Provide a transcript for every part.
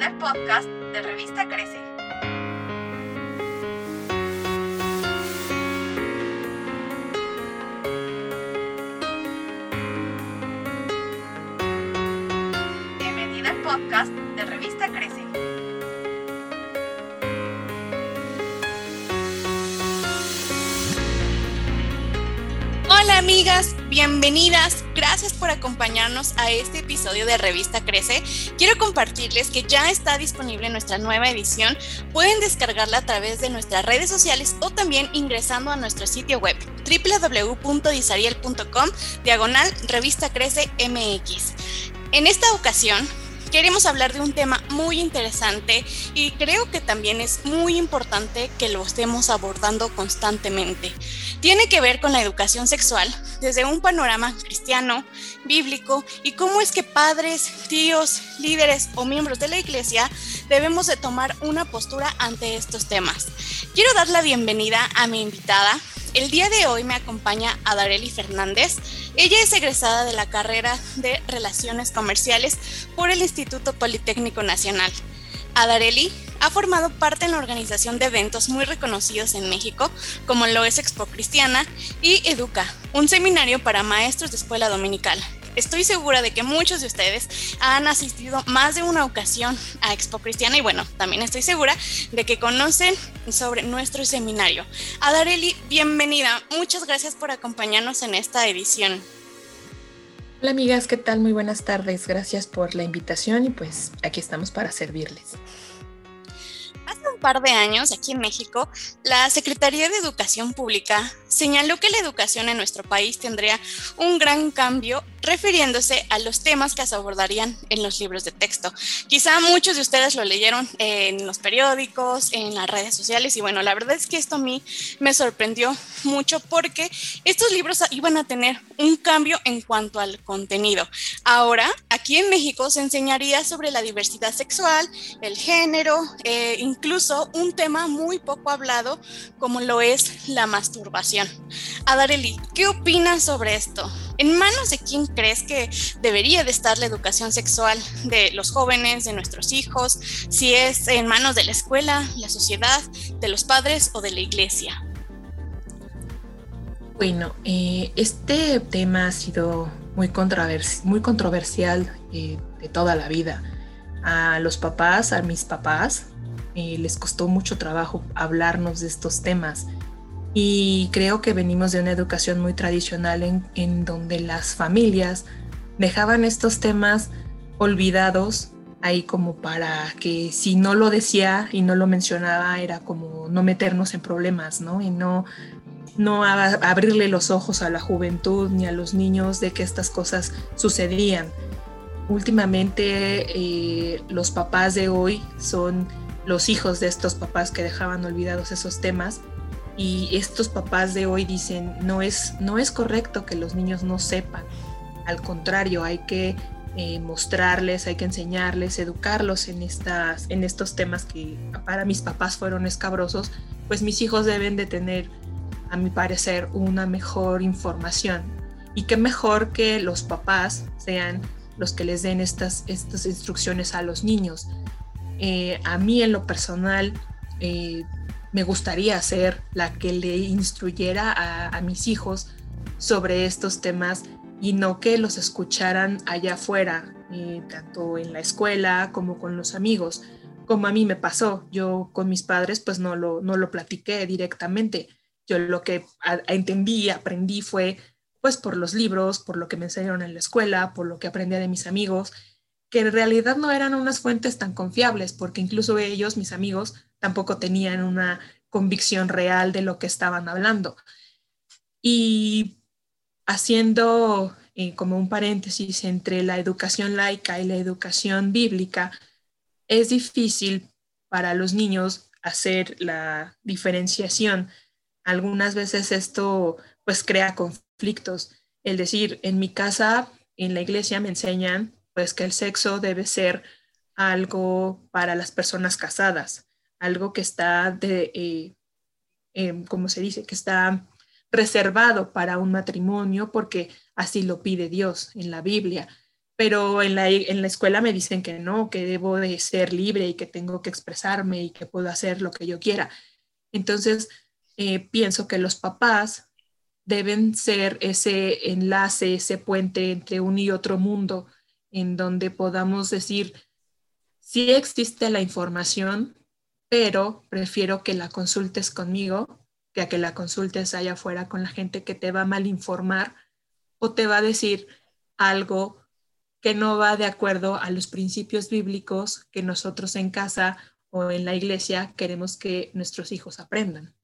Bienvenida al podcast de Revista Crece. Bienvenida al podcast de Revista Crece. Hola amigas, bienvenidas. Gracias por acompañarnos a este episodio de Revista Crece. Quiero compartirles que ya está disponible nuestra nueva edición. Pueden descargarla a través de nuestras redes sociales o también ingresando a nuestro sitio web www.disariel.com diagonal Revista Crece MX. En esta ocasión queremos hablar de un tema muy interesante y creo que también es muy importante que lo estemos abordando constantemente. Tiene que ver con la educación sexual desde un panorama cristiano, bíblico y cómo es que padres, tíos, líderes o miembros de la iglesia debemos de tomar una postura ante estos temas. Quiero dar la bienvenida a mi invitada, el día de hoy me acompaña Adareli Fernández. Ella es egresada de la carrera de Relaciones Comerciales por el Instituto Politécnico Nacional. Adareli ha formado parte en la organización de eventos muy reconocidos en México, como lo es Expo Cristiana y Educa, un seminario para maestros de escuela dominical. Estoy segura de que muchos de ustedes han asistido más de una ocasión a Expo Cristiana y bueno, también estoy segura de que conocen sobre nuestro seminario. Adareli, bienvenida. Muchas gracias por acompañarnos en esta edición. Hola amigas, ¿qué tal? Muy buenas tardes. Gracias por la invitación y pues aquí estamos para servirles. Hace un par de años, aquí en México, la Secretaría de Educación Pública señaló que la educación en nuestro país tendría un gran cambio refiriéndose a los temas que se abordarían en los libros de texto. Quizá muchos de ustedes lo leyeron en los periódicos, en las redes sociales y bueno, la verdad es que esto a mí me sorprendió mucho porque estos libros iban a tener un cambio en cuanto al contenido. Ahora, aquí en México se enseñaría sobre la diversidad sexual, el género, eh, incluso un tema muy poco hablado como lo es la masturbación. Adareli, ¿qué opinas sobre esto? ¿En manos de quién crees que debería de estar la educación sexual de los jóvenes, de nuestros hijos? Si es en manos de la escuela, la sociedad, de los padres o de la iglesia. Bueno, eh, este tema ha sido muy controversial eh, de toda la vida. A los papás, a mis papás, eh, les costó mucho trabajo hablarnos de estos temas. Y creo que venimos de una educación muy tradicional en, en donde las familias dejaban estos temas olvidados ahí como para que si no lo decía y no lo mencionaba era como no meternos en problemas, ¿no? Y no, no abrirle los ojos a la juventud ni a los niños de que estas cosas sucedían. Últimamente eh, los papás de hoy son los hijos de estos papás que dejaban olvidados esos temas y estos papás de hoy dicen, no es, no es correcto que los niños no sepan. Al contrario, hay que eh, mostrarles, hay que enseñarles, educarlos en, estas, en estos temas que para mis papás fueron escabrosos, pues mis hijos deben de tener, a mi parecer, una mejor información. Y qué mejor que los papás sean los que les den estas, estas instrucciones a los niños. Eh, a mí en lo personal, eh, me gustaría ser la que le instruyera a, mis hijos sobre estos temas y no que los escucharan allá afuera, eh, tanto en la escuela como con los amigos, como a mí me pasó. Yo con mis padres pues no lo, no lo platiqué directamente. Yo lo que entendí y aprendí fue pues por los libros, por lo que me enseñaron en la escuela, por lo que aprendí de mis amigos, que en realidad no eran unas fuentes tan confiables, porque incluso ellos, mis amigos, tampoco tenían una convicción real de lo que estaban hablando. Y haciendo eh, como un paréntesis entre la educación laica y la educación bíblica, es difícil para los niños hacer la diferenciación. Algunas veces esto pues crea conflictos. Es decir, en mi casa, en la iglesia me enseñan pues que el sexo debe ser algo para las personas casadas algo que está de, eh, em, como se dice, que está reservado para un matrimonio porque así lo pide Dios en la Biblia. pero en la, en la escuela me dicen que no, que debo de ser libre y que tengo que expresarme y que puedo hacer lo que yo quiera. Entonces, eh, pienso que los papás deben ser ese enlace, ese puente entre un y otro mundo, en donde podamos decir, sí existe la información, pero prefiero que la consultes conmigo que a que la consultes allá afuera con la gente que te va a mal informar o te va a decir algo que no va de acuerdo a los principios bíblicos que nosotros en casa o en la iglesia queremos que nuestros hijos aprendan.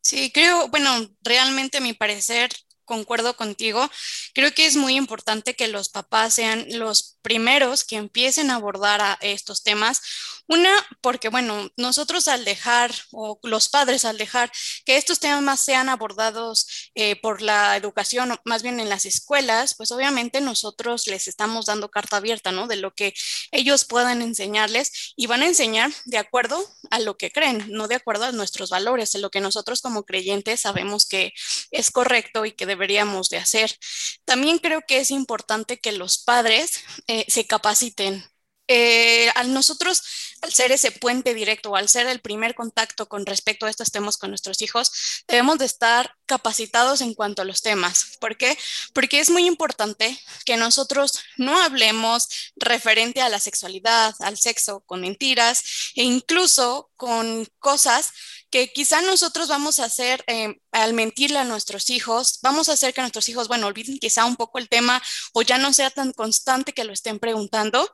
Sí, creo, bueno, realmente a mi parecer concuerdo contigo. Creo que es muy importante que los papás sean los primeros que empiecen a abordar a estos temas una, porque bueno, nosotros al dejar, o los padres al dejar que estos temas sean abordados eh, por la educación, más bien en las escuelas, pues obviamente nosotros les estamos dando carta abierta, ¿no? De lo que ellos puedan enseñarles y van a enseñar de acuerdo a lo que creen, no de acuerdo a nuestros valores, a lo que nosotros como creyentes sabemos que es correcto y que deberíamos de hacer. También creo que es importante que los padres eh, se capaciten eh, al nosotros, al ser ese puente directo, al ser el primer contacto con respecto a estos temas con nuestros hijos, debemos de estar capacitados en cuanto a los temas. ¿Por qué? Porque es muy importante que nosotros no hablemos referente a la sexualidad, al sexo, con mentiras e incluso con cosas que quizá nosotros vamos a hacer eh, al mentirle a nuestros hijos, vamos a hacer que nuestros hijos, bueno, olviden quizá un poco el tema o ya no sea tan constante que lo estén preguntando,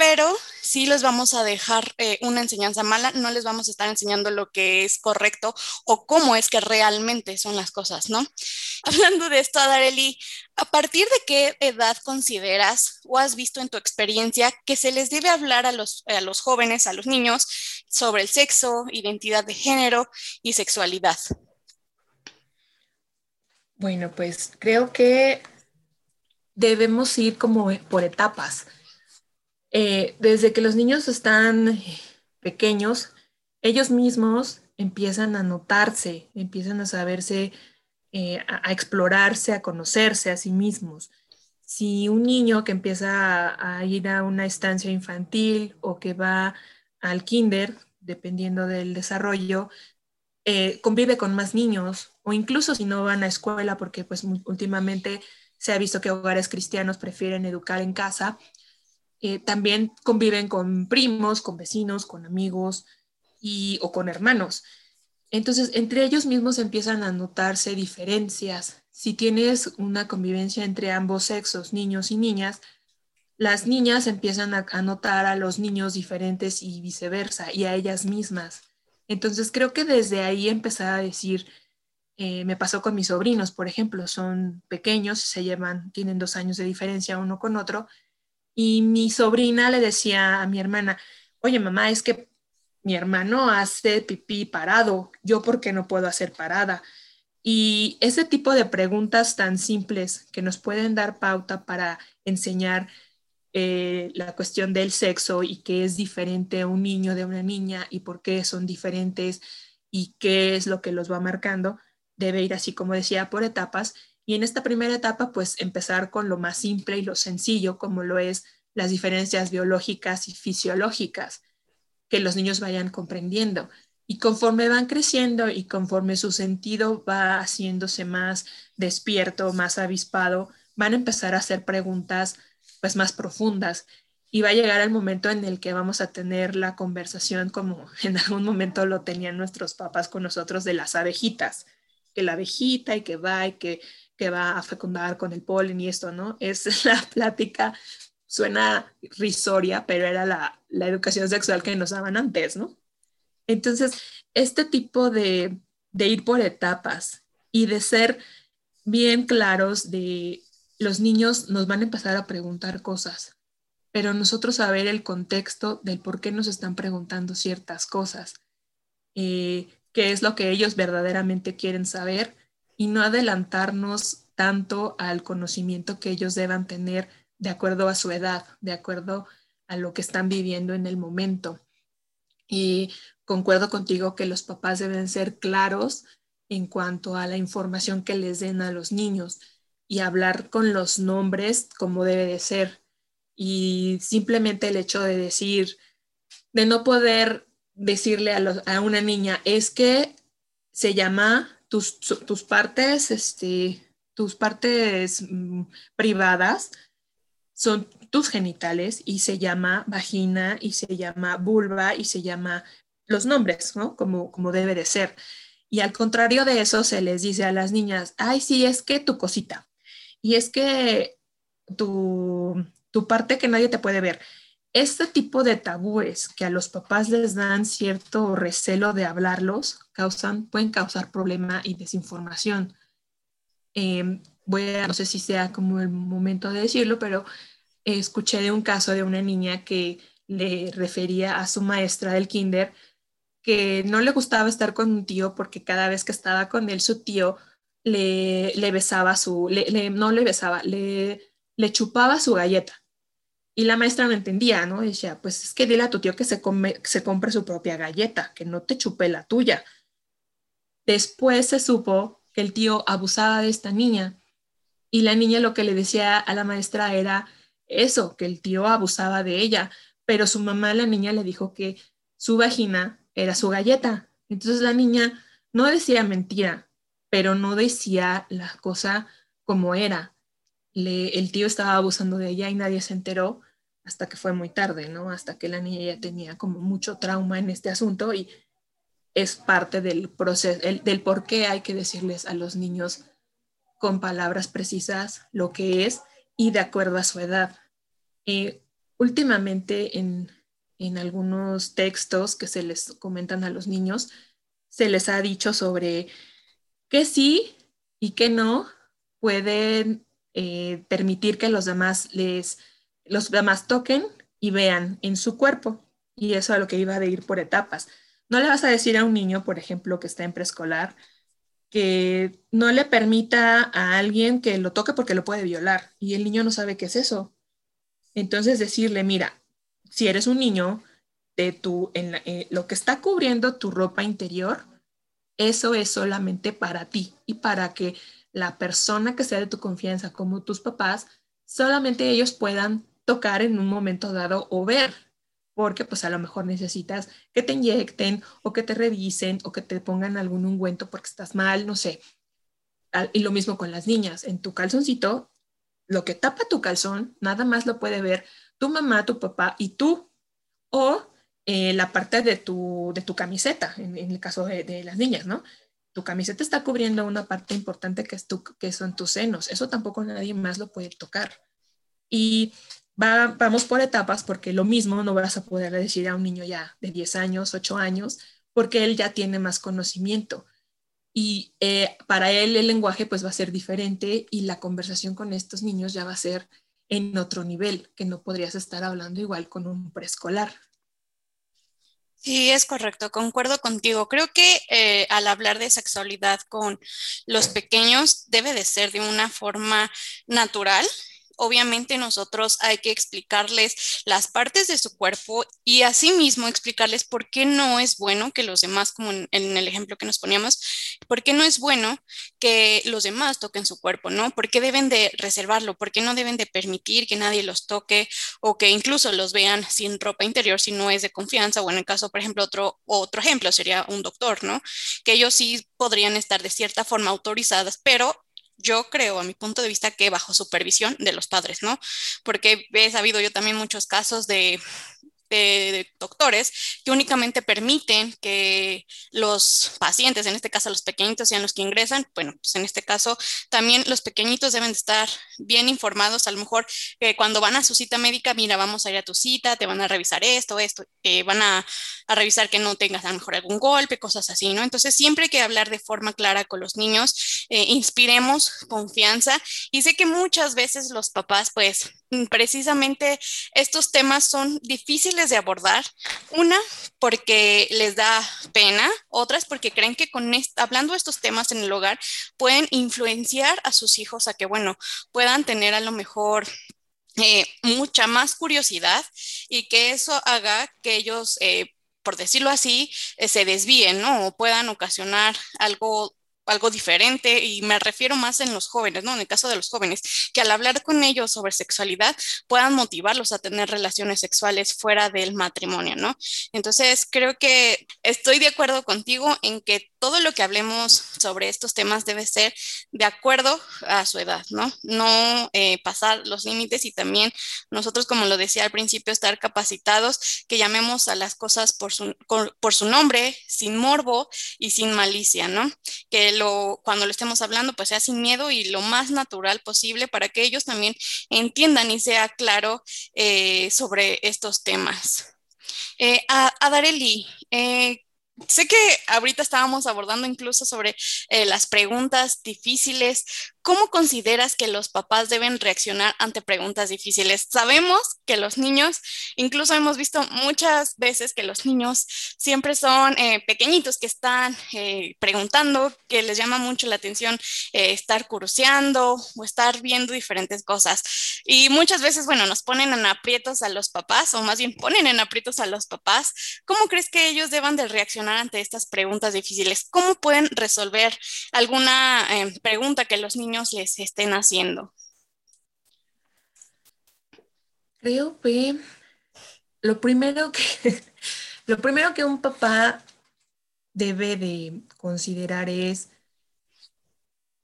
pero sí les vamos a dejar eh, una enseñanza mala, no les vamos a estar enseñando lo que es correcto o cómo es que realmente son las cosas, ¿no? Hablando de esto, Adareli, ¿a partir de qué edad consideras o has visto en tu experiencia que se les debe hablar a los, a los jóvenes, a los niños, sobre el sexo, identidad de género y sexualidad? Bueno, pues creo que debemos ir como por etapas. Eh, desde que los niños están pequeños, ellos mismos empiezan a notarse, empiezan a saberse, eh, a, explorarse, a conocerse a sí mismos. Si un niño que empieza a ir a una estancia infantil o que va al kinder, dependiendo del desarrollo, eh, convive con más niños o incluso si no van a escuela, porque pues últimamente se ha visto que hogares cristianos prefieren educar en casa, eh, también conviven con primos, con vecinos, con amigos y, o con hermanos. Entonces, entre ellos mismos empiezan a notarse diferencias. Si tienes una convivencia entre ambos sexos, niños y niñas, las niñas empiezan a, notar a los niños diferentes y viceversa, y a ellas mismas. Entonces creo que desde ahí empezar a decir, eh, me pasó con mis sobrinos, por ejemplo, son pequeños, se llevan, tienen dos años de diferencia uno con otro, y mi sobrina le decía a mi hermana, oye mamá, es que mi hermano hace pipí parado, yo por qué no puedo hacer parada. Y ese tipo de preguntas tan simples que nos pueden dar pauta para enseñar eh, la cuestión del sexo y qué es diferente a un niño de una niña y por qué son diferentes y qué es lo que los va marcando, debe ir así como decía por etapas. Y en esta primera etapa, pues empezar con lo más simple y lo sencillo, como lo es las diferencias biológicas y fisiológicas, que los niños vayan comprendiendo. Y conforme van creciendo y conforme su sentido va haciéndose más despierto, más avispado, van a empezar a hacer preguntas pues más profundas y va a llegar el momento en el que vamos a tener la conversación como en algún momento lo tenían nuestros papás con nosotros de las abejitas, que la abejita y que va y que, que va a fecundar con el polen y esto, ¿no? Es la plática, suena risoria, pero era la, la educación sexual que nos daban antes, ¿no? Entonces, este tipo de, de ir por etapas y de ser bien claros de los niños nos van a empezar a preguntar cosas, pero nosotros saber el contexto del por qué nos están preguntando ciertas cosas, eh, qué es lo que ellos verdaderamente quieren saber y no adelantarnos tanto al conocimiento que ellos deban tener de acuerdo a su edad, de acuerdo a lo que están viviendo en el momento. Y concuerdo contigo que los papás deben ser claros en cuanto a la información que les den a los niños y hablar con los nombres como debe de ser. Y simplemente el hecho de decir, de no poder decirle a, una niña, es que se llama tus, tus partes, este, tus partes mm, privadas son tus genitales y se llama vagina y se llama vulva y se llama los nombres, ¿no? Como, como debe de ser. Y al contrario de eso, se les dice a las niñas, ay, sí, es que tu cosita. Y es que tu, tu parte que nadie te puede ver. Este tipo de tabúes que a los papás les dan cierto recelo de hablarlos, causan, pueden causar problema y desinformación. Em, no sé si sea como el momento de decirlo, pero escuché de un caso de una niña que le refería a su maestra del kinder que no le gustaba estar con un tío porque cada vez que estaba con él, su tío le, le besaba su, no le besaba, le, le chupaba su galleta. Y la maestra no entendía, ¿no? decía, pues es que dile a tu tío que se, come, que se compre su propia galleta, que no te chupe la tuya. Después se supo que el tío abusaba de esta niña y la niña lo que le decía a la maestra era eso, que el tío abusaba de ella, pero su mamá, la niña, le dijo que su vagina era su galleta. Entonces la niña no decía mentira, pero no decía la cosa como era. El tío estaba abusando de ella y nadie se enteró hasta que fue muy tarde, ¿no? Hasta que la niña ya tenía como mucho trauma en este asunto y es parte del proceso, del por qué hay que decirles a los niños con palabras precisas lo que es y de acuerdo a su edad. Eh, últimamente en, en algunos textos que se les comentan a los niños, se les ha dicho sobre que sí y que no pueden eh, permitir que los demás les los demás toquen y vean en su cuerpo y eso a lo que iba de ir por etapas. No le vas a decir a un niño, por ejemplo, que está en preescolar, que no le permita a alguien que lo toque porque lo puede violar y el niño no sabe qué es eso. Entonces decirle, mira, si eres un niño, de tu, en eh, lo que está cubriendo tu ropa interior, eso es solamente para ti y para que la persona que sea de tu confianza, como tus papás, solamente ellos puedan tocar en un momento dado o ver porque pues a lo mejor necesitas que te inyecten o que te revisen o que te pongan algún ungüento porque estás mal, no sé. Y lo mismo con las niñas, en tu calzoncito, lo que tapa tu calzón, nada más lo puede ver tu mamá, tu papá y tú, o eh, la parte de tu, de tu camiseta, en, el caso de, de, las niñas, ¿no? Tu camiseta está cubriendo una parte importante que, es tu, que son tus senos, eso tampoco nadie más lo puede tocar. Y vamos por etapas porque lo mismo no vas a poder decir a un niño ya de 10 años, 8 años, porque él ya tiene más conocimiento. Y eh, para él el lenguaje pues va a ser diferente y la conversación con estos niños ya va a ser en otro nivel, que no podrías estar hablando igual con un preescolar. Sí, es correcto, concuerdo contigo. Creo que eh, al hablar de sexualidad con los pequeños debe de ser de una forma natural obviamente nosotros hay que explicarles las partes de su cuerpo y asimismo explicarles por qué no es bueno que los demás, como en, el ejemplo que nos poníamos, por qué no es bueno que los demás toquen su cuerpo, ¿no? ¿Por qué deben de reservarlo? ¿Por qué no deben de permitir que nadie los toque o que incluso los vean sin ropa interior si no es de confianza? O en el caso, por ejemplo, otro, otro ejemplo sería un doctor, ¿no? Que ellos sí podrían estar de cierta forma autorizadas, pero yo creo, a mi punto de vista, que bajo supervisión de los padres, ¿no? Porque he sabido yo también muchos casos de doctores que únicamente permiten que los pacientes, en este caso los pequeñitos, sean los que ingresan. Bueno, pues en este caso también los pequeñitos deben de estar bien informados. A lo mejor que cuando van a su cita médica, mira, vamos a ir a tu cita, te van a revisar esto, esto, eh, van a, a, revisar que no tengas a lo mejor algún golpe, cosas así, ¿no? Entonces siempre hay que hablar de forma clara con los niños, eh, inspiremos confianza y sé que muchas veces los papás pues precisamente estos temas son difíciles de abordar. Una, porque les da pena, otras porque creen que con hablando de estos temas en el hogar pueden influenciar a sus hijos a que, bueno, puedan tener a lo mejor eh, mucha más curiosidad y que eso haga que ellos, eh, por decirlo así, eh, se desvíen, ¿no? O puedan ocasionar algo algo diferente y me refiero más en los jóvenes, ¿no? En el caso de los jóvenes, que al hablar con ellos sobre sexualidad puedan motivarlos a tener relaciones sexuales fuera del matrimonio, ¿no? Entonces, creo que estoy de acuerdo contigo en que todo lo que hablemos sobre estos temas debe ser de acuerdo a su edad, ¿no? No eh, pasar los límites y también nosotros, como lo decía al principio, estar capacitados, que llamemos a las cosas por su, nombre, sin morbo y sin malicia, ¿no? Que cuando lo estemos hablando, pues sea sin miedo y lo más natural posible para que ellos también entiendan y sea claro eh, sobre estos temas. Eh, a, a sé que ahorita estábamos abordando incluso sobre eh, las preguntas difíciles. ¿Cómo consideras que los papás deben reaccionar ante preguntas difíciles? Sabemos que los niños, incluso hemos visto muchas veces que los niños siempre son eh, pequeñitos que están eh, preguntando, que les llama mucho la atención estar curseando o estar viendo diferentes cosas. Y muchas veces, bueno, nos ponen en aprietos a los papás, o más bien ponen en aprietos a los papás. ¿Cómo crees que ellos deban de reaccionar ante estas preguntas difíciles? ¿Cómo pueden resolver alguna pregunta que los niños les estén haciendo? Creo que lo primero que, lo primero que un papá debe de considerar es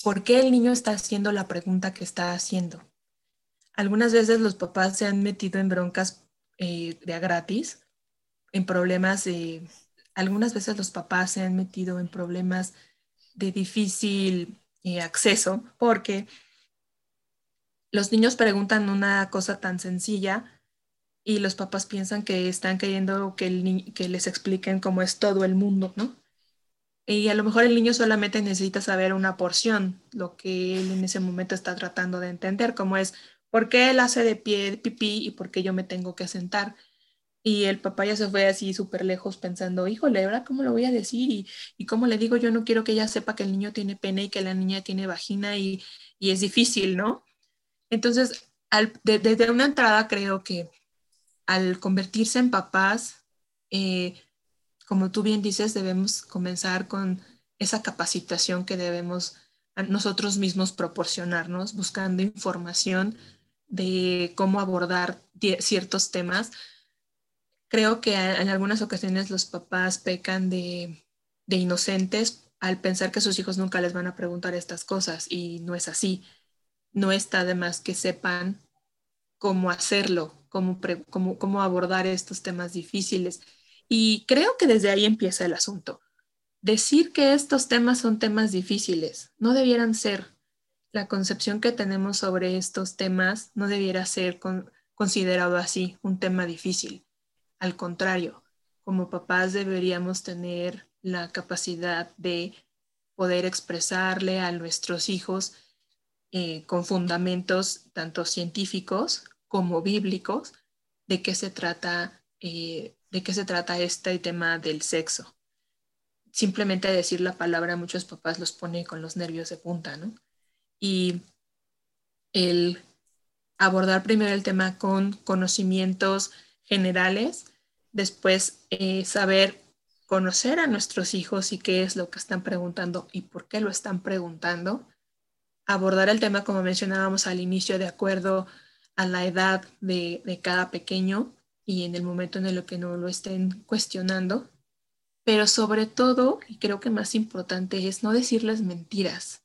por qué el niño está haciendo la pregunta que está haciendo. Algunas veces los papás se han metido en broncas eh, de a gratis, en problemas de, algunas veces los papás se han metido en problemas de difícil acceso, porque los niños preguntan una cosa tan sencilla y los papás piensan que están queriendo que, que les expliquen cómo es todo el mundo, ¿no? Y a lo mejor el niño solamente necesita saber una porción, lo que él en ese momento está tratando de entender, como es por qué él hace de pie pipí y por qué yo me tengo que sentar. Y el papá ya se fue así súper lejos pensando, híjole, ¿ahora cómo lo voy a decir? Y, y cómo le digo, yo no quiero que ella sepa que el niño tiene pene y que la niña tiene vagina y, y es difícil, ¿no? Entonces, desde una entrada creo que al convertirse en papás, eh, como tú bien dices, debemos comenzar con esa capacitación que debemos nosotros mismos proporcionarnos, buscando información de cómo abordar ciertos temas creo que en algunas ocasiones los papás pecan de, inocentes al pensar que sus hijos nunca les van a preguntar estas cosas y no es así. No está de más que sepan cómo hacerlo, cómo, abordar estos temas difíciles. Y creo que desde ahí empieza el asunto. Decir que estos temas son temas difíciles no debieran ser. La concepción que tenemos sobre estos temas no debiera ser considerado así, un tema difícil. Al contrario, como papás deberíamos tener la capacidad de poder expresarle a nuestros hijos eh, con fundamentos tanto científicos como bíblicos de qué se trata, eh, de qué se trata este tema del sexo. Simplemente decir la palabra muchos papás los pone con los nervios de punta, ¿no? Y el abordar primero el tema con conocimientos generales, después eh, saber conocer a nuestros hijos y qué es lo que están preguntando y por qué lo están preguntando, abordar el tema como mencionábamos al inicio de acuerdo a la edad de, cada pequeño y en el momento en el que no lo estén cuestionando, pero sobre todo, y creo que más importante es no decirles mentiras,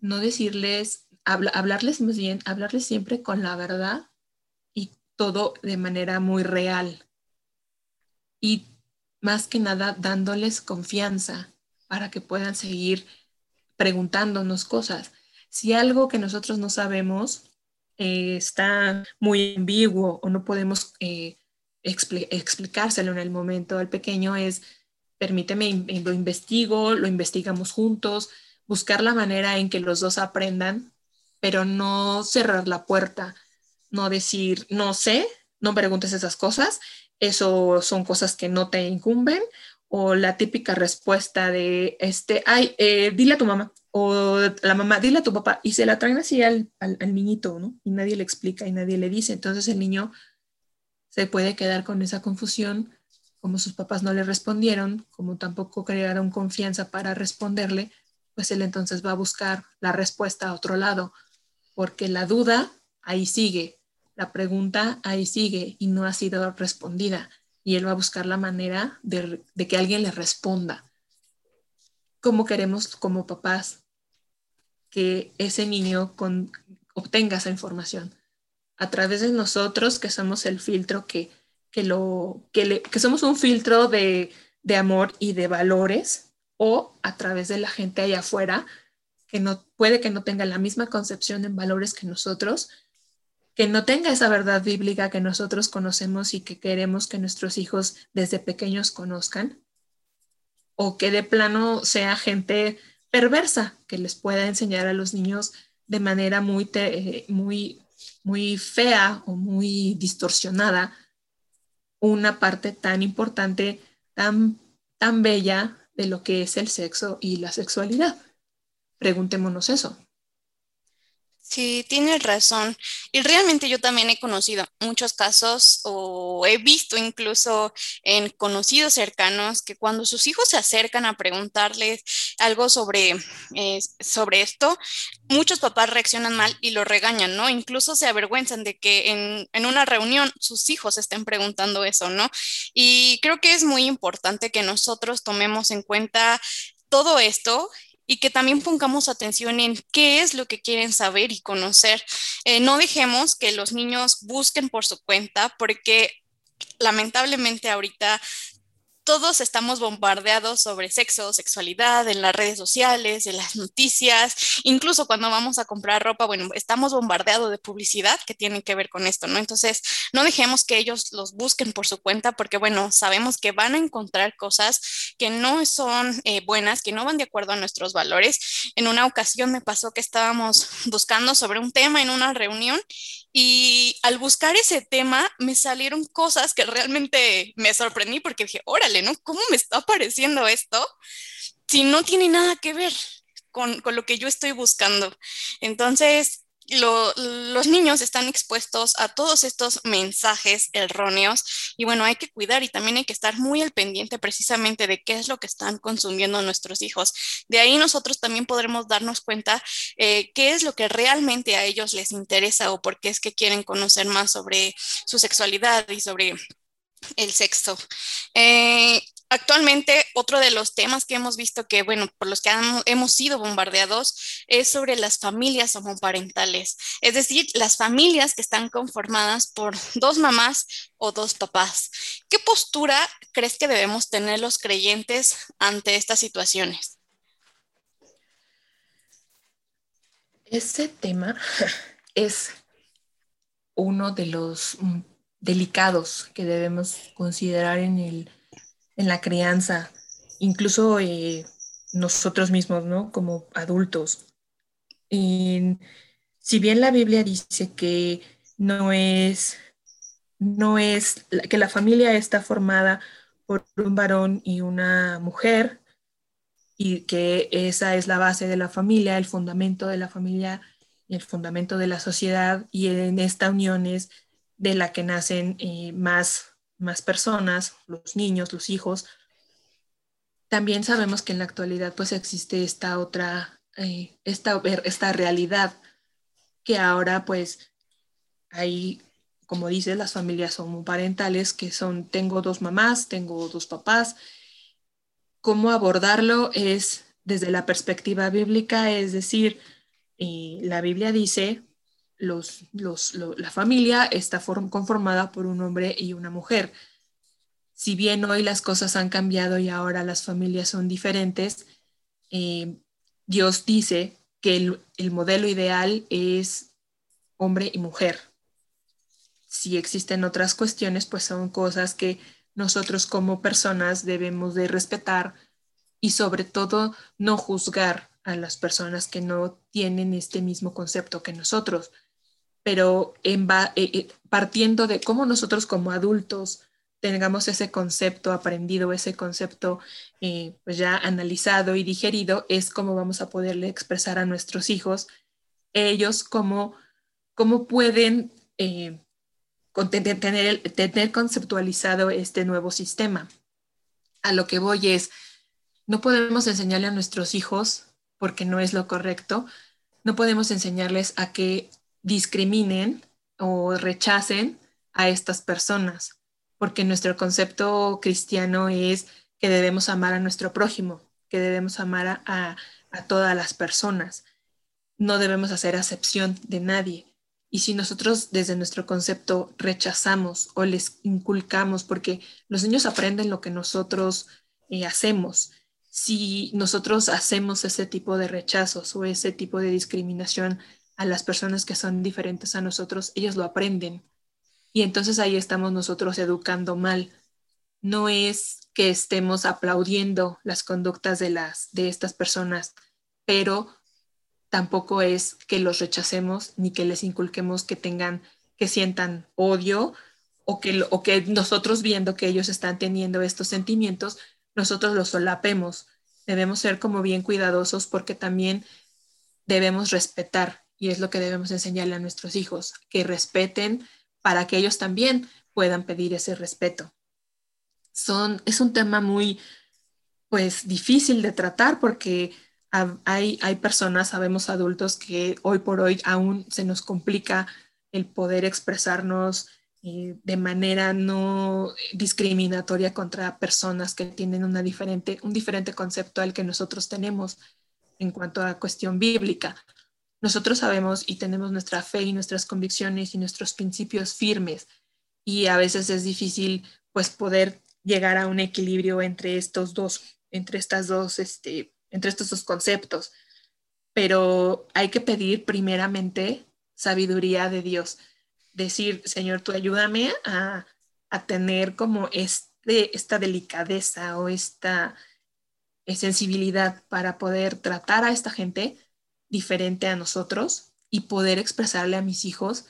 no decirles, hablarles más bien, hablarles siempre con la verdad todo de manera muy real y más que nada dándoles confianza para que puedan seguir preguntándonos cosas. Si algo que nosotros no sabemos eh, está muy ambiguo o no podemos eh, explicárselo en el momento al pequeño, es permíteme, lo investigo, lo investigamos juntos, buscar la manera en que los dos aprendan, pero no cerrar la puerta no decir, no sé, no preguntes esas cosas, eso son cosas que no te incumben, o la típica respuesta de, este, ay, eh, dile a tu mamá, o la mamá, dile a tu papá, y se la traen así al, al, niñito, ¿no? Y nadie le explica y nadie le dice, entonces el niño se puede quedar con esa confusión, como sus papás no le respondieron, como tampoco crearon confianza para responderle, pues él entonces va a buscar la respuesta a otro lado, porque la duda ahí sigue, la pregunta ahí sigue y no ha sido respondida, y él va a buscar la manera de, que alguien le responda. ¿Cómo queremos como papás que ese niño obtenga esa información? A través de nosotros, que somos el filtro que, que, lo, que, que somos un filtro de, de amor y de valores o a través de la gente allá afuera que no puede que no tenga la misma concepción en valores que nosotros, que no tenga esa verdad bíblica que nosotros conocemos y que queremos que nuestros hijos desde pequeños conozcan, o que de plano sea gente perversa que les pueda enseñar a los niños de manera muy, muy, muy fea o muy distorsionada una parte tan importante tan, tan bella de lo que es el sexo y la sexualidad. Preguntémonos eso. Sí, tienes razón. Y realmente yo también he conocido muchos casos o he visto incluso en conocidos cercanos que cuando sus hijos se acercan a preguntarles algo sobre, eh, sobre esto, muchos papás reaccionan mal y lo regañan, ¿no? Incluso se avergüenzan de que en, en una reunión sus hijos estén preguntando eso, ¿no? Y creo que es muy importante que nosotros tomemos en cuenta todo esto y que también pongamos atención en qué es lo que quieren saber y conocer. Eh, no dejemos que los niños busquen por su cuenta porque lamentablemente ahorita todos estamos bombardeados sobre sexo, sexualidad en las redes sociales, en las noticias, incluso cuando vamos a comprar ropa, bueno, estamos bombardeados de publicidad que tiene que ver con esto, ¿no? Entonces, no dejemos que ellos los busquen por su cuenta porque, bueno, sabemos que van a encontrar cosas que no son eh, buenas, que no van de acuerdo a nuestros valores. En una ocasión me pasó que estábamos buscando sobre un tema en una reunión y al buscar ese tema me salieron cosas que realmente me sorprendí porque dije, órale, ¿no? ¿Cómo me está apareciendo esto? Si no tiene nada que ver con, con lo que yo estoy buscando. Entonces, los niños están expuestos a todos estos mensajes erróneos y bueno, hay que cuidar y también hay que estar muy al pendiente precisamente de qué es lo que están consumiendo nuestros hijos. De ahí nosotros también podremos darnos cuenta eh, qué es lo que realmente a ellos les interesa o por qué es que quieren conocer más sobre su sexualidad y sobre el sexo. Eh, Actualmente, otro de los temas que hemos visto que, bueno, por los que hemos sido bombardeados es sobre las familias homoparentales, es decir, las familias que están conformadas por dos mamás o dos papás. ¿Qué postura crees que debemos tener los creyentes ante estas situaciones? Ese tema es uno de los delicados que debemos considerar en el en la crianza, incluso eh, nosotros mismos, ¿no? Como adultos. si bien la Biblia dice que no es, no es, que la familia está formada por un varón y una mujer, y que esa es la base de la familia, el fundamento de la familia y el fundamento de la sociedad, y en esta unión es de la que nacen eh, más más personas, los niños, los hijos. También sabemos que en la actualidad pues existe esta otra, eh, esta, esta realidad que ahora pues hay, como dices, las familias son parentales, que son, tengo dos mamás, tengo dos papás. ¿Cómo abordarlo? Es desde la perspectiva bíblica, es decir, eh, la Biblia dice, los, la familia está conformada por un hombre y una mujer. Si bien hoy las cosas han cambiado y ahora las familias son diferentes, eh, Dios dice que el, modelo ideal es hombre y mujer. Si existen otras cuestiones, pues son cosas que nosotros como personas debemos de respetar y sobre todo no juzgar a las personas que no tienen este mismo concepto que nosotros pero en eh, eh, partiendo de cómo nosotros como adultos tengamos ese concepto aprendido, ese concepto eh, pues ya analizado y digerido, es cómo vamos a poderle expresar a nuestros hijos, ellos cómo, cómo pueden tener, tener conceptualizado este nuevo sistema. A lo que voy es, no podemos enseñarle a nuestros hijos porque no es lo correcto, no podemos enseñarles a que discriminen o rechacen a estas personas, porque nuestro concepto cristiano es que debemos amar a nuestro prójimo, que debemos amar a, todas las personas. No debemos hacer acepción de nadie. Y si nosotros desde nuestro concepto rechazamos o les inculcamos, porque los niños aprenden lo que nosotros eh, hacemos, si nosotros hacemos ese tipo de rechazos o ese tipo de discriminación a las personas que son diferentes a nosotros, ellos lo aprenden. Y entonces ahí estamos nosotros educando mal. No es que estemos aplaudiendo las conductas de, las, de estas personas, pero tampoco es que los rechacemos ni que les inculquemos que tengan, que sientan odio o que, o que nosotros viendo que ellos están teniendo estos sentimientos, nosotros los solapemos. Debemos ser como bien cuidadosos porque también debemos respetar y es lo que debemos enseñarle a nuestros hijos, que respeten para que ellos también puedan pedir ese respeto. Son, es un tema muy, pues, difícil de tratar porque hay, hay personas, sabemos adultos, que hoy por hoy aún se nos complica el poder expresarnos eh, de manera no discriminatoria contra personas que tienen una diferente, un diferente concepto al que nosotros tenemos en cuanto a cuestión bíblica. Nosotros sabemos y tenemos nuestra fe y nuestras convicciones y nuestros principios firmes y a veces es difícil pues poder llegar a un equilibrio entre estos dos, entre estas dos este, entre estos dos conceptos, pero hay que pedir primeramente sabiduría de Dios. Decir, Señor, tú ayúdame a, tener como este, esta delicadeza o esta sensibilidad para poder tratar a esta gente diferente a nosotros y poder expresarle a mis hijos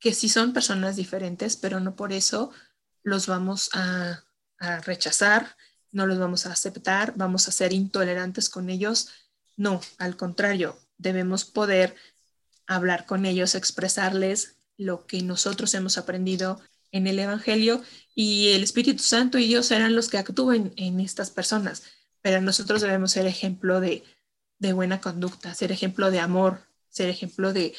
que sí son personas diferentes, pero no por eso los vamos a rechazar, no los vamos a aceptar, vamos a ser intolerantes con ellos. No, al contrario, debemos poder hablar con ellos, expresarles lo que nosotros hemos aprendido en el Evangelio y el Espíritu Santo y Dios serán los que actúen en estas personas, pero nosotros debemos ser ejemplo de, buena conducta, ser ejemplo de amor, ser ejemplo de,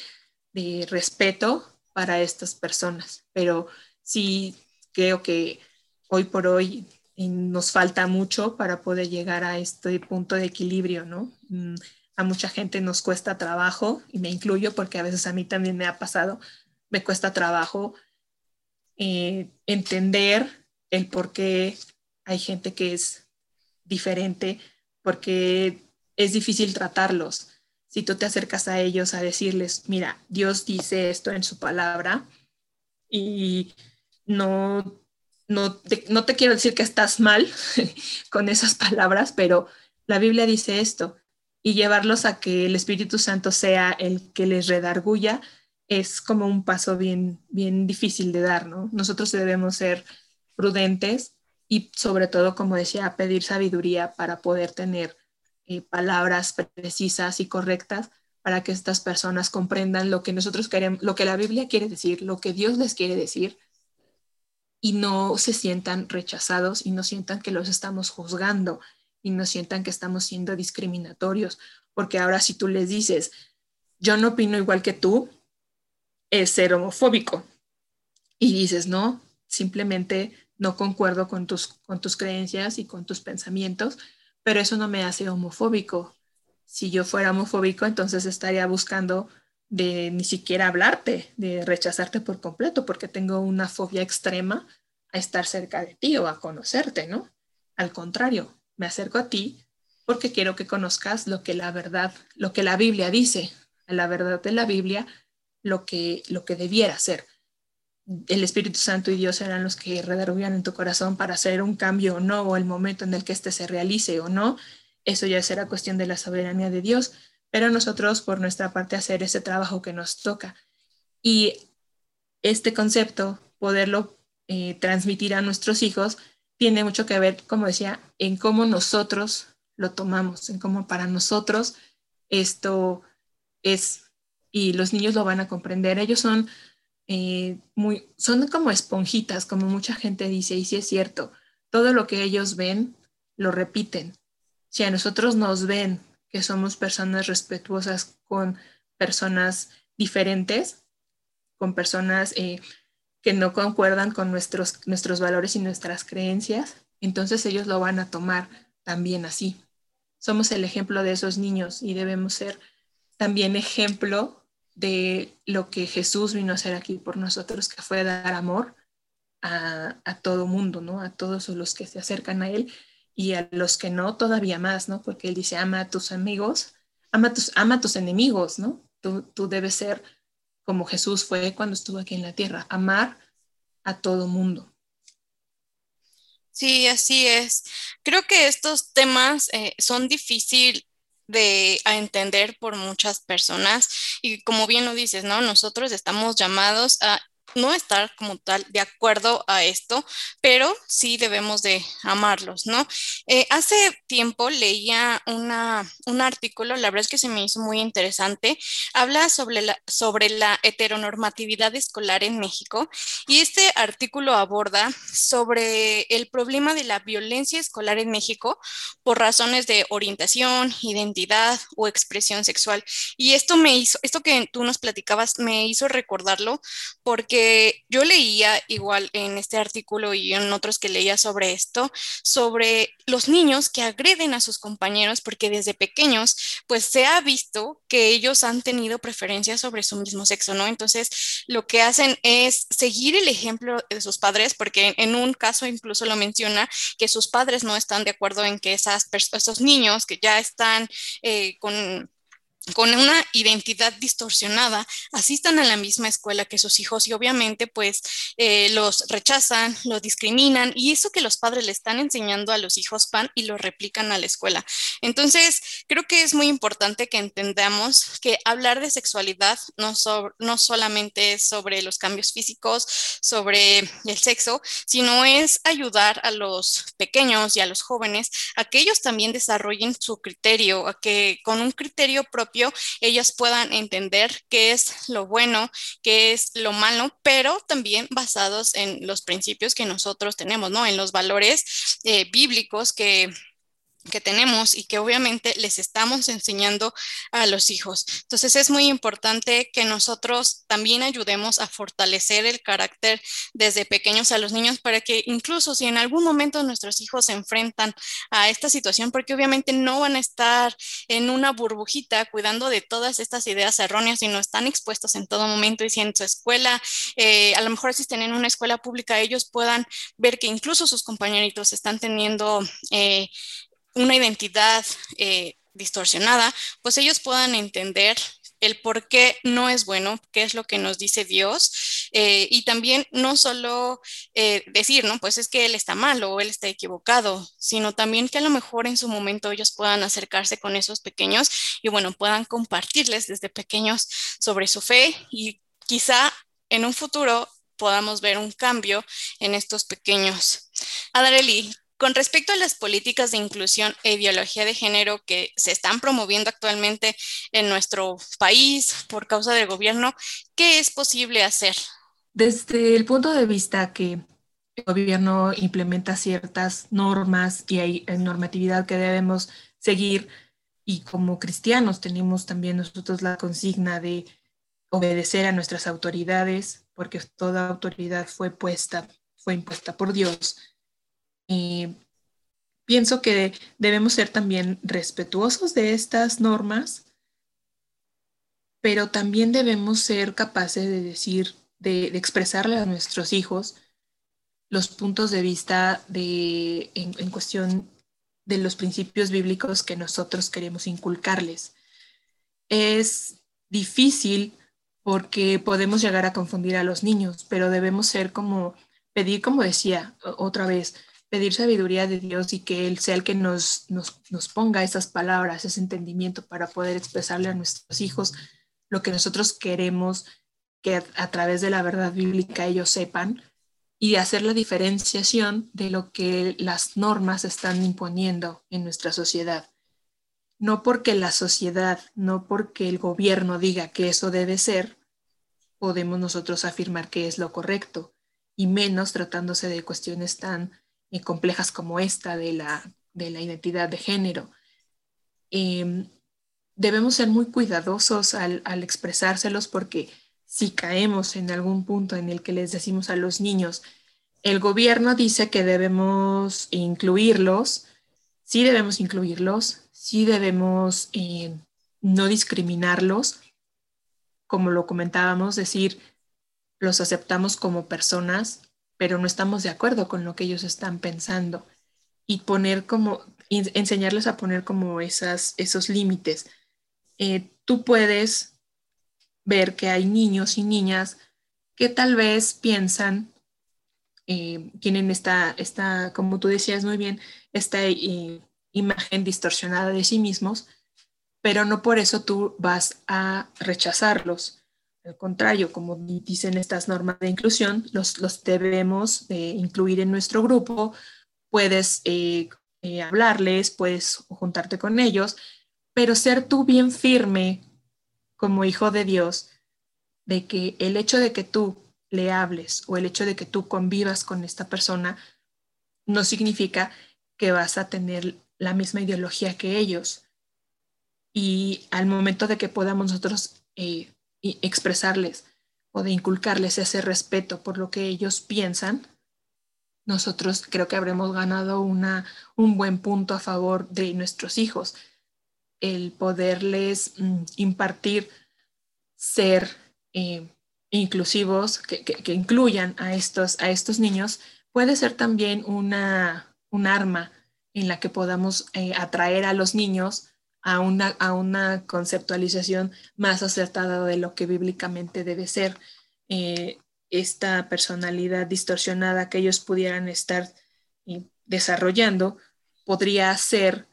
de respeto para estas personas. Pero sí creo que hoy por hoy nos falta mucho para poder llegar a este punto de equilibrio, ¿no? Mm, a mucha gente nos cuesta trabajo, y me incluyo porque a veces a mí también me ha pasado, me cuesta trabajo eh, entender el por qué hay gente que es diferente, porque es difícil tratarlos. Si tú te acercas a ellos a decirles, mira, Dios dice esto en su palabra y no no te, quiero decir que estás mal con esas palabras, pero la Biblia dice esto y llevarlos a que el Espíritu Santo sea el que les redarguya es como un paso bien, bien difícil de dar, ¿no? Nosotros debemos ser prudentes y sobre todo, como decía, pedir sabiduría para poder tener palabras precisas y correctas para que estas personas comprendan lo que nosotros queremos, lo que la Biblia quiere decir, lo que Dios les quiere decir y no se sientan rechazados y no sientan que los estamos juzgando y no sientan que estamos siendo discriminatorios, porque ahora si tú les dices, yo no opino igual que tú, es ser homofóbico. Y dices, no, simplemente no concuerdo con tus, con tus creencias y con tus pensamientos, pero eso no me hace homofóbico. Si yo fuera homofóbico, entonces estaría buscando de ni siquiera hablarte, de rechazarte por completo, porque tengo una fobia extrema a estar cerca de ti o a conocerte, ¿no? Al contrario, me acerco a ti porque quiero que conozcas lo que la verdad, lo que la Biblia dice, la verdad de la Biblia, lo que, lo que debiera ser. El Espíritu Santo y Dios serán los que redarguyan en tu corazón para hacer un cambio o no, o el momento en el que éste se realice o no. Eso ya será cuestión de la soberanía de Dios pero nosotros por nuestra parte hacer ese trabajo que nos toca. Y este concepto, poderlo eh, transmitir a nuestros hijos, tiene mucho que ver, como decía, en cómo nosotros lo tomamos, en cómo para nosotros esto es, y los niños lo van a comprender, ellos son eh, son como esponjitas, como mucha gente dice, y sí es cierto, todo lo que ellos ven, lo repiten. Si a nosotros nos ven que somos personas respetuosas con personas diferentes, con personas eh, que no concuerdan con nuestros, nuestros valores y nuestras creencias, entonces ellos lo van a tomar también así. Somos el ejemplo de esos niños y debemos ser también ejemplo de lo que Jesús vino a hacer aquí por nosotros, que fue dar amor a, todo mundo, ¿no? A todos los que se acercan a Él y a los que no, todavía más, ¿no? Porque Él dice, ama a tus amigos, ama a tus, ama a tus enemigos, ¿no? Tú, tú debes ser como Jesús fue cuando estuvo aquí en la tierra, amar a todo mundo. Sí, así es. Creo que estos temas eh, son difíciles de entender por muchas personas y como bien lo dices, ¿no? Nosotros estamos llamados a no estar como tal de acuerdo a esto, pero sí debemos de amarlos, ¿no? Eh, hace tiempo leía una, un artículo, la verdad es que se me hizo muy interesante, habla sobre la, sobre la heteronormatividad escolar en México y este artículo aborda sobre el problema de la violencia escolar en México por razones de orientación, identidad o expresión sexual. Y esto me hizo, esto que tú nos platicabas me hizo recordarlo porque yo leía igual en este artículo y en otros que leía sobre esto, sobre los niños que agreden a sus compañeros porque desde pequeños pues se ha visto que ellos han tenido preferencias sobre su mismo sexo, ¿no? Entonces lo que hacen es seguir el ejemplo de sus padres porque en un caso incluso lo menciona que sus padres no están de acuerdo en que esas esos niños que ya están eh, con con una identidad distorsionada asistan a la misma escuela que sus hijos y obviamente pues eh, los rechazan, los discriminan y eso que los padres le están enseñando a los hijos van y lo replican a la escuela. Entonces creo que es muy importante que entendamos que hablar de sexualidad no, no solamente es sobre los cambios físicos, sobre el sexo, sino es ayudar a los pequeños y a los jóvenes a que ellos también desarrollen su criterio, a que con un criterio propio ellos puedan entender qué es lo bueno, qué es lo malo, pero también basados en los principios que nosotros tenemos, ¿no? En los valores eh, bíblicos que que tenemos y que obviamente les estamos enseñando a los hijos. Entonces es muy importante que nosotros también ayudemos a fortalecer el carácter desde pequeños a los niños para que incluso si en algún momento nuestros hijos se enfrentan a esta situación, porque obviamente no van a estar en una burbujita cuidando de todas estas ideas erróneas, sino están expuestos en todo momento y si en su escuela, eh, a lo mejor si están en una escuela pública, ellos puedan ver que incluso sus compañeritos están teniendo... Eh, una identidad eh, distorsionada, pues ellos puedan entender el por qué no es bueno, qué es lo que nos dice Dios, eh, y también no solo eh, decir, ¿no? Pues es que Él está mal o Él está equivocado, sino también que a lo mejor en su momento ellos puedan acercarse con esos pequeños y bueno, puedan compartirles desde pequeños sobre su fe y quizá en un futuro podamos ver un cambio en estos pequeños. Adareli, con respecto a las políticas de inclusión e ideología de género que se están promoviendo actualmente en nuestro país por causa del gobierno, ¿qué es posible hacer? Desde el punto de vista que el gobierno implementa ciertas normas y hay normatividad que debemos seguir y como cristianos tenemos también nosotros la consigna de obedecer a nuestras autoridades porque toda autoridad fue puesta, fue impuesta por Dios y pienso que debemos ser también respetuosos de estas normas, pero también debemos ser capaces de decir, de, expresarle a nuestros hijos los puntos de vista de, en, en cuestión de los principios bíblicos que nosotros queremos inculcarles. Es difícil porque podemos llegar a confundir a los niños, pero debemos ser como, pedir, como decía otra vez, pedir sabiduría de Dios y que Él sea el que nos, nos, ponga esas palabras, ese entendimiento para poder expresarle a nuestros hijos lo que nosotros queremos que a, través de la verdad bíblica ellos sepan y hacer la diferenciación de lo que las normas están imponiendo en nuestra sociedad. No porque la sociedad, no porque el gobierno diga que eso debe ser, podemos nosotros afirmar que es lo correcto, y menos tratándose de cuestiones tan complejas como esta de la, de la identidad de género. Em, debemos ser muy cuidadosos al, expresárselos porque si caemos en algún punto en el que les decimos a los niños, el gobierno dice que debemos incluirlos, sí debemos incluirlos, sí debemos eh, no discriminarlos, como lo comentábamos, decir, los aceptamos como personas, pero no estamos de acuerdo con lo que ellos están pensando y poner como, enseñarles a poner como esas, esos límites. Eh, tú puedes ver que hay niños y niñas que tal vez piensan, eh, tienen esta, esta, como tú decías muy bien, esta eh, imagen distorsionada de sí mismos, pero no por eso tú vas a rechazarlos. Al contrario, como dicen estas normas de inclusión, los, los debemos incluir en nuestro grupo, puedes eh, hablarles, puedes juntarte con ellos, pero ser tú bien firme como hijo de Dios, de que el hecho de que tú le hables o el hecho de que tú convivas con esta persona no significa que vas a tener la misma ideología que ellos. Y al momento de que podamos nosotros eh, expresarles o de inculcarles ese respeto por lo que ellos piensan, nosotros creo que habremos ganado una, un buen punto a favor de nuestros hijos. El poderles mm, impartir ser eh, inclusivos, que, incluyan a estos, a estos niños, puede ser también una, un arma en la que podamos eh, atraer a los niños a una, a una conceptualización más acertada de lo que bíblicamente debe ser eh, esta personalidad distorsionada que ellos pudieran estar desarrollando, podría ser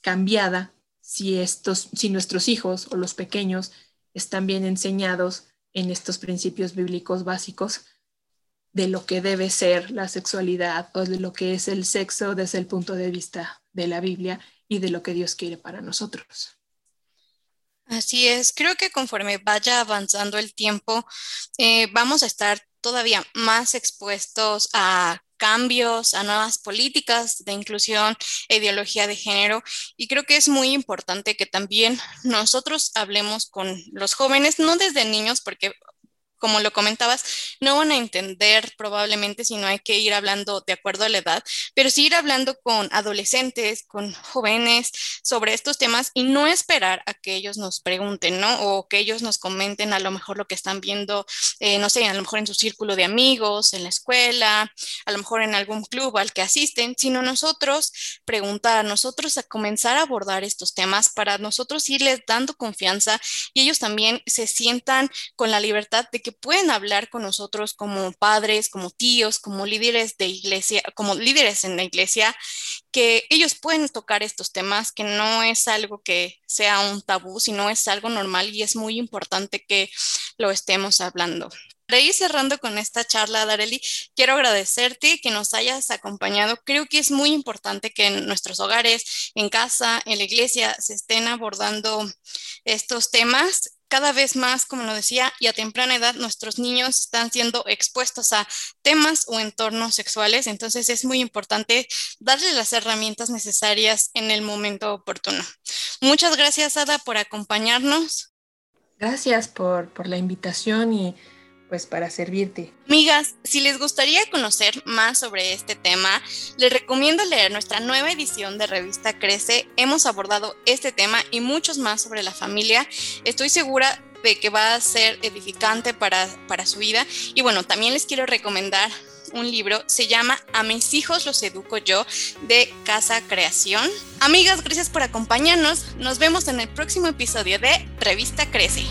cambiada si, estos, si nuestros hijos o los pequeños están bien enseñados en estos principios bíblicos básicos de lo que debe ser la sexualidad o de lo que es el sexo desde el punto de vista de la Biblia y de lo que Dios quiere para nosotros. Así es, creo que conforme vaya avanzando el tiempo, eh, vamos a estar todavía más expuestos a cambios, a nuevas políticas de inclusión e ideología de género. Y creo que es muy importante que también nosotros hablemos con los jóvenes, no desde niños, porque como lo comentabas, no van a entender probablemente si no hay que ir hablando de acuerdo a la edad, pero sí ir hablando con adolescentes, con jóvenes sobre estos temas y no esperar a que ellos nos pregunten, ¿no? O que ellos nos comenten a lo mejor lo que están viendo, eh, no sé, a lo mejor en su círculo de amigos, en la escuela, a lo mejor en algún club al que asisten, sino nosotros preguntar, a nosotros a comenzar a abordar estos temas para nosotros irles dando confianza y ellos también se sientan con la libertad de pueden hablar con nosotros como padres, como tíos, como líderes de iglesia, como líderes en la iglesia, que ellos pueden tocar estos temas, que no es algo que sea un tabú, sino es algo normal y es muy importante que lo estemos hablando. Para ir cerrando con esta charla, Dareli, quiero agradecerte que nos hayas acompañado. Creo que es muy importante que en nuestros hogares, en casa, en la iglesia, se estén abordando estos temas cada vez más, como lo decía, y a temprana edad nuestros niños están siendo expuestos a temas o entornos sexuales, entonces es muy importante darles las herramientas necesarias en el momento oportuno. Muchas gracias, Ada, por acompañarnos. Gracias por, por la invitación y pues para servirte. Amigas, si les gustaría conocer más sobre este tema, les recomiendo leer nuestra nueva edición de revista Crece. Hemos abordado este tema y muchos más sobre la familia. Estoy segura de que va a ser edificante para, para su vida. Y bueno, también les quiero recomendar un libro, se llama A mis hijos los educo yo, de Casa Creación. Amigas, gracias por acompañarnos. Nos vemos en el próximo episodio de Revista Crece.